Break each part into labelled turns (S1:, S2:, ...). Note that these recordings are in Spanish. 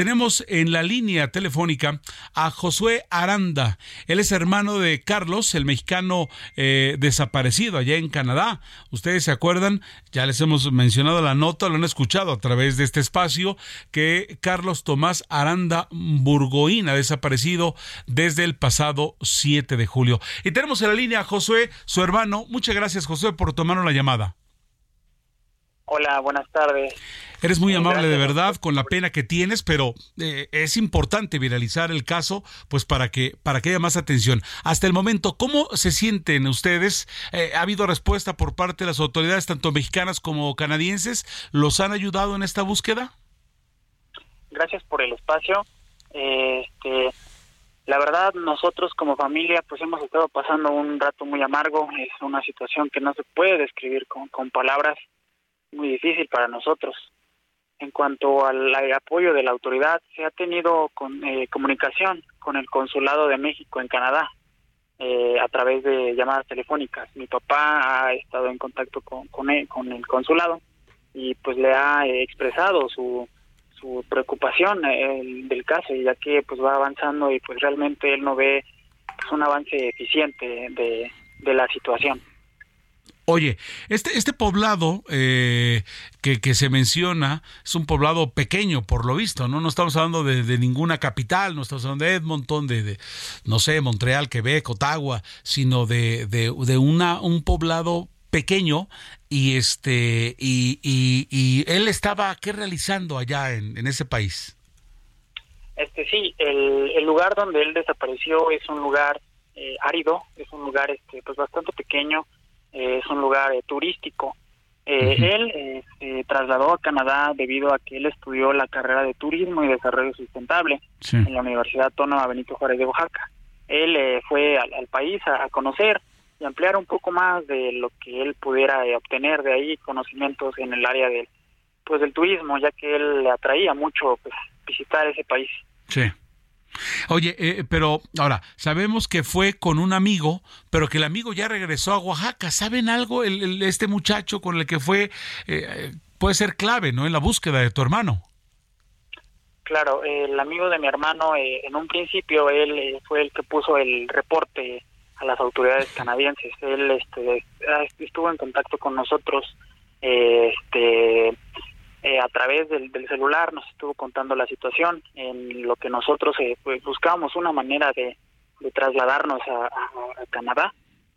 S1: Tenemos en la línea telefónica a Josué Aranda. Él es hermano de Carlos, el mexicano eh, desaparecido allá en Canadá. Ustedes se acuerdan, ya les hemos mencionado la nota, lo han escuchado a través de este espacio, que Carlos Tomás Aranda Burgoín ha desaparecido desde el pasado 7 de julio. Y tenemos en la línea a Josué, su hermano. Muchas gracias, Josué, por tomarnos la llamada.
S2: Hola, buenas tardes.
S1: Eres muy amable de verdad con la pena que tienes, pero eh, es importante viralizar el caso, pues para que para que haya más atención. Hasta el momento, ¿cómo se sienten ustedes? Eh, ¿Ha habido respuesta por parte de las autoridades, tanto mexicanas como canadienses? ¿Los han ayudado en esta búsqueda?
S2: Gracias por el espacio. Eh, Este, la verdad, nosotros como familia, pues hemos estado pasando un rato muy amargo. Es una situación que no se puede describir con, con palabras, muy difícil para nosotros. En cuanto al, apoyo de la autoridad, se ha tenido con, eh, comunicación con el Consulado de México en Canadá eh, a través de llamadas telefónicas. Mi papá ha estado en contacto con, con, él- con el consulado y pues le ha eh, expresado su, su preocupación eh, del caso, ya que pues va avanzando y pues realmente él no ve pues, un avance eficiente de la situación.
S1: Oye, este, este poblado eh, que, que se menciona es un poblado pequeño, por lo visto, ¿no? No estamos hablando de, de ninguna capital, no estamos hablando de Edmonton, de, no sé, Montreal, Quebec, Ottawa, sino de, de, de una, un poblado pequeño y este y, y, y él estaba qué realizando allá en, en ese país
S2: Este sí, el, el lugar donde él desapareció es un lugar eh, árido, es un lugar este pues bastante pequeño, eh, es un lugar eh, turístico. Eh,
S1: Ujú.
S2: Él eh, se trasladó a Canadá debido a que él estudió la carrera de turismo y desarrollo sustentable
S1: sí.
S2: en la Universidad Autónoma Benito Juárez de Oaxaca. Él eh, fue al, al país a, a conocer y ampliar un poco más de lo que él pudiera obtener de ahí, conocimientos en el área del pues del turismo, ya que él le atraía mucho pues visitar ese país.
S1: Sí. Oye, eh, pero ahora, sabemos que fue con un amigo, pero que el amigo ya regresó a Oaxaca. ¿Saben algo? El, este muchacho con el que fue eh, puede ser clave, ¿no? En la búsqueda de tu hermano.
S2: Claro, el amigo de mi hermano, eh, en un principio, él eh, fue el que puso el reporte a las autoridades canadienses. Él este, estuvo en contacto con nosotros eh, este, eh, a través del, del celular, nos estuvo contando la situación, en lo que nosotros eh, pues, buscábamos una manera de, trasladarnos a, Canadá,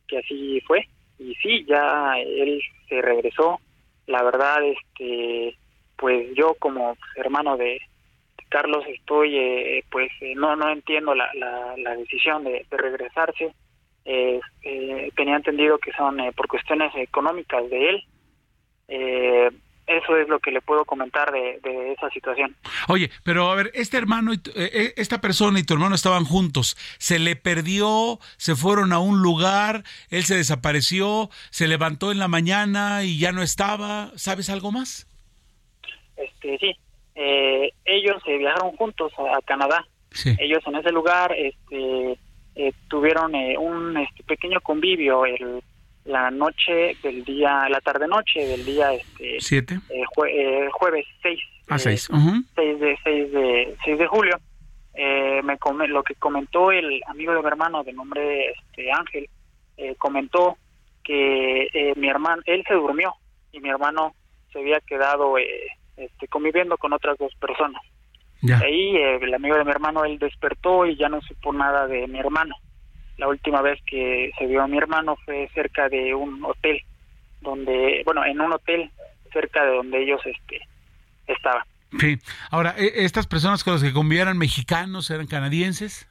S2: que así fue. Y sí, ya él se regresó. La verdad, este, pues yo como hermano de, Carlos estoy eh, pues eh, no no entiendo la, la, la decisión de, de regresarse eh, eh, tenía entendido que son por cuestiones económicas de él eh, eso es lo que le puedo comentar de, de esa situación
S1: Oye, pero a ver, este hermano, y tu- eh, eh, esta persona y tu hermano estaban juntos. ¿Se le perdió? ¿Se fueron a un lugar? ¿Él se desapareció? ¿Se levantó en la mañana y ya no estaba? ¿Sabes algo más?
S2: este sí eh, ellos eh, viajaron juntos a, a Canadá
S1: Sí.
S2: ellos en ese lugar este eh, tuvieron eh, un este, pequeño convivio el, la noche del día la tarde noche del día este
S1: ¿Siete?
S2: eh, jue- eh, jueves 6
S1: A seis. Ujú.
S2: 6 de 6 de 6 de julio eh, me come- lo que comentó el amigo de mi hermano de nombre este Ángel eh, comentó que eh, mi hermano él se durmió y mi hermano se había quedado eh, este, conviviendo con otras dos personas
S1: Ya.
S2: ahí eh, el amigo de mi hermano él despertó y ya no supo nada de mi hermano la última vez que se vio a mi hermano fue cerca de un hotel donde bueno en un hotel cerca de donde ellos este estaban
S1: Sí. Ahora, ¿e- ¿estas personas con las que convivían eran mexicanos, eran canadienses?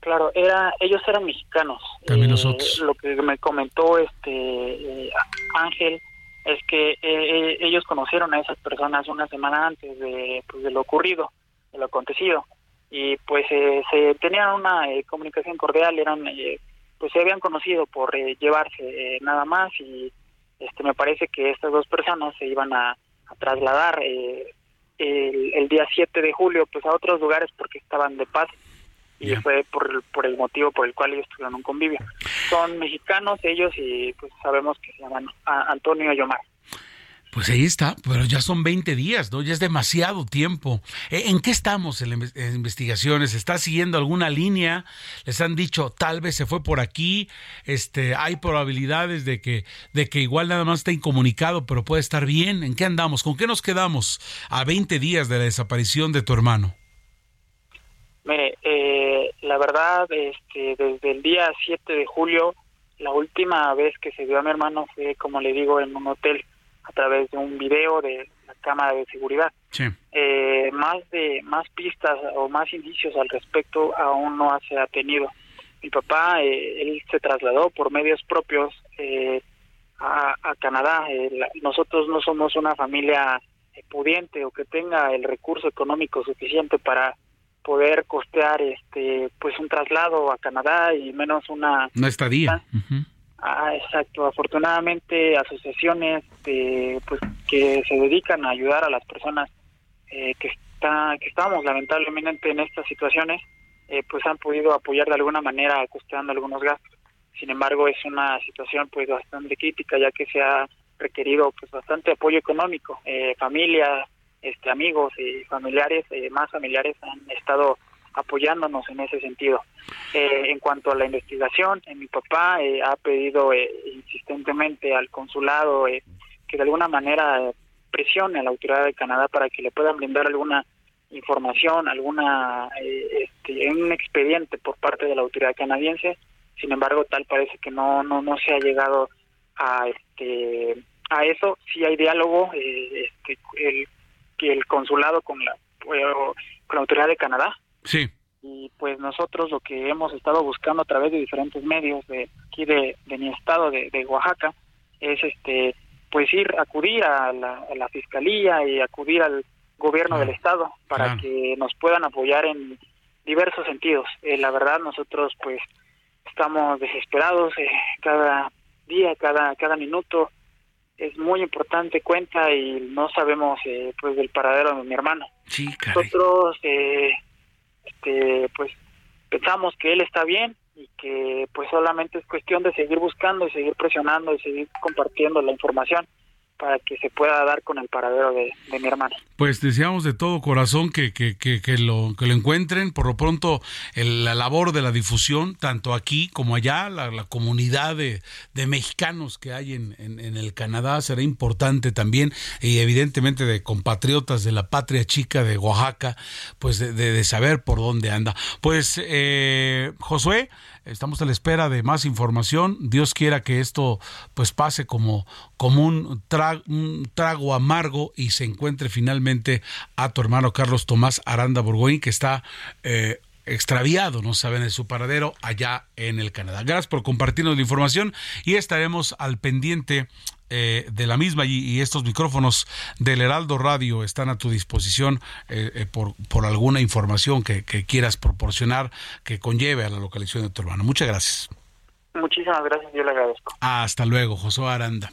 S2: Claro, era, ellos eran mexicanos.
S1: También
S2: Eh,
S1: nosotros.
S2: Lo que me comentó este eh, Ángel es que eh, ellos conocieron a esas personas una semana antes de, pues, de lo ocurrido, de lo acontecido, y pues se tenían una comunicación cordial, eran pues se habían conocido por llevarse nada más y este me parece que estas dos personas se iban a, trasladar el, el, día 7 de julio pues a otros lugares porque estaban de paz y fue por, por el motivo por el cual ellos tuvieron un convivio. Son mexicanos ellos y pues sabemos que se llaman Antonio y Omar.
S1: Pues ahí está, pero ya son 20 días, ¿no? Ya es demasiado tiempo. ¿E, ¿En qué estamos en investigaciones? ¿Está siguiendo alguna línea? Les han dicho, tal vez se fue por aquí, este, hay probabilidades de que, de que igual nada más está incomunicado, pero puede estar bien. ¿En qué andamos? ¿Con qué nos quedamos a 20 días de la desaparición de tu hermano?
S2: Mire, eh, la verdad, este, desde el día 7 de julio, la última vez que se vio a mi hermano fue, como le digo, en un hotel a través de un video de la cámara de seguridad. Eh, más de más pistas o más indicios al respecto aún no se ha tenido. Mi papá, eh, él se trasladó por medios propios eh, a, a, Canadá. nosotros no somos una familia pudiente o que tenga el recurso económico suficiente para poder costear este pues un traslado a Canadá y menos una
S1: una estadía
S2: Ah, exacto. Afortunadamente, asociaciones pues que se dedican a ayudar a las personas eh, que está, que estamos lamentablemente en estas situaciones, eh, pues han podido apoyar de alguna manera costeando algunos gastos. Sin embargo, es una situación pues bastante crítica ya que se ha requerido pues bastante apoyo económico. Eh, familia, este amigos y familiares, eh, más familiares han estado apoyándonos en ese sentido. Eh, en cuanto a la investigación, eh, mi papá eh, ha pedido insistentemente al consulado que de alguna manera presione a la autoridad de Canadá para que le puedan brindar alguna información, alguna este, un expediente por parte de la autoridad canadiense. Sin embargo, tal parece que no no no se ha llegado a este a eso. Sí hay diálogo, este, el el consulado con la con la autoridad de Canadá
S1: Sí.
S2: Y pues nosotros lo que hemos estado buscando a través de diferentes medios de aquí de, mi estado, de, Oaxaca, es este pues ir, acudir a la, fiscalía y acudir al gobierno del estado para que nos puedan apoyar en diversos sentidos. Eh, la verdad nosotros pues estamos desesperados eh, cada día, cada cada minuto es muy importante cuenta y no sabemos eh, pues del paradero de mi hermano.
S1: Sí,
S2: Nosotros eh, este, pues pensamos que él está bien y que pues solamente es cuestión de seguir buscando y seguir presionando y seguir compartiendo la información para que se pueda dar con el paradero de, mi hermano.
S1: Pues deseamos de todo corazón que, que, que, lo, que lo encuentren. Por lo pronto, la labor de la difusión, tanto aquí como allá, la, comunidad de, de, mexicanos que hay en, en, el Canadá será importante también, y evidentemente de compatriotas de la patria chica de Oaxaca, pues de, de, saber por dónde anda. Pues, eh, Josué, Estamos a la espera de más información. Dios quiera que esto pues pase como, como un, trago, amargo y se encuentre finalmente a tu hermano Carlos Tomás Aranda Burgoyne, que está eh, extraviado, no saben de su paradero allá en el Canadá. Gracias por compartirnos la información y estaremos al pendiente eh, de la misma y, estos micrófonos del Heraldo Radio están a tu disposición eh, eh, por, por alguna información que, que, quieras proporcionar que conlleve a la localización de tu hermano. Muchas gracias.
S2: Muchísimas gracias, yo le agradezco.
S1: Hasta luego, Josué Aranda.